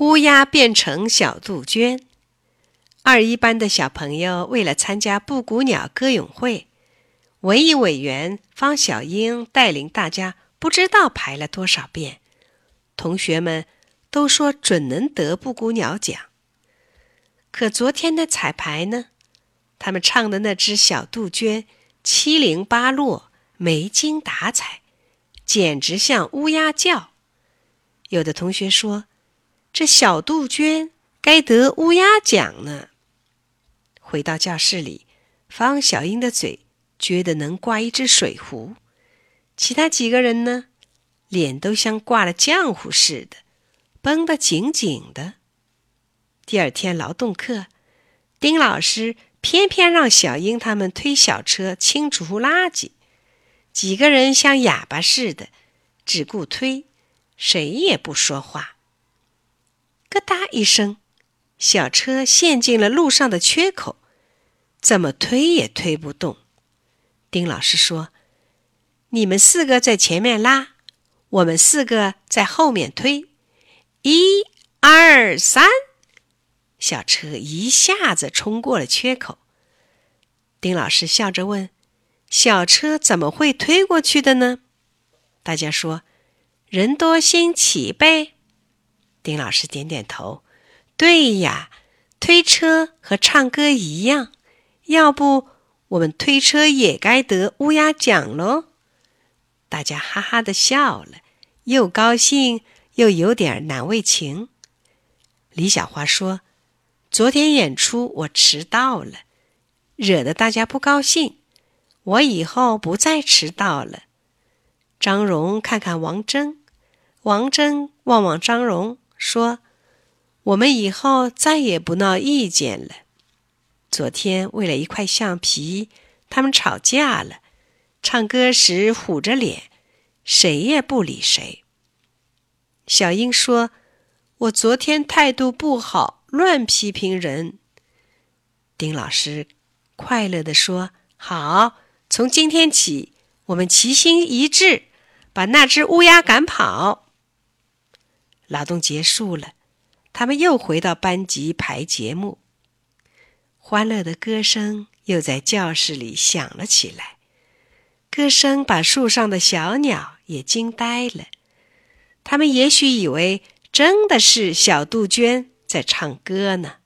乌鸦变成小杜鹃。二一班的小朋友为了参加布谷鸟歌咏会，文艺委员方小英带领大家，不知道排了多少遍。同学们都说准能得布谷鸟奖。可昨天的彩排呢？他们唱的那只小杜鹃七零八落，没精打采，简直像乌鸦叫。有的同学说。这小杜鹃该得乌鸦奖呢。回到教室里，方小英的嘴撅得能挂一只水壶，其他几个人呢，脸都像挂了浆糊似的，绷得紧紧的。第二天劳动课，丁老师偏偏让小英他们推小车清除垃圾，几个人像哑巴似的，只顾推，谁也不说话。咯哒一声，小车陷进了路上的缺口，怎么推也推不动。丁老师说：“你们四个在前面拉，我们四个在后面推。一、二、三，小车一下子冲过了缺口。”丁老师笑着问：“小车怎么会推过去的呢？”大家说：“人多心齐呗。”丁老师点点头：“对呀，推车和唱歌一样，要不我们推车也该得乌鸦奖喽？”大家哈哈的笑了，又高兴又有点难为情。李小花说：“昨天演出我迟到了，惹得大家不高兴，我以后不再迟到了。”张荣看看王峥，王峥望望张荣。说：“我们以后再也不闹意见了。昨天为了一块橡皮，他们吵架了。唱歌时虎着脸，谁也不理谁。”小英说：“我昨天态度不好，乱批评人。”丁老师快乐地说：“好，从今天起，我们齐心一致，把那只乌鸦赶跑。”劳动结束了，他们又回到班级排节目。欢乐的歌声又在教室里响了起来，歌声把树上的小鸟也惊呆了。他们也许以为真的是小杜鹃在唱歌呢。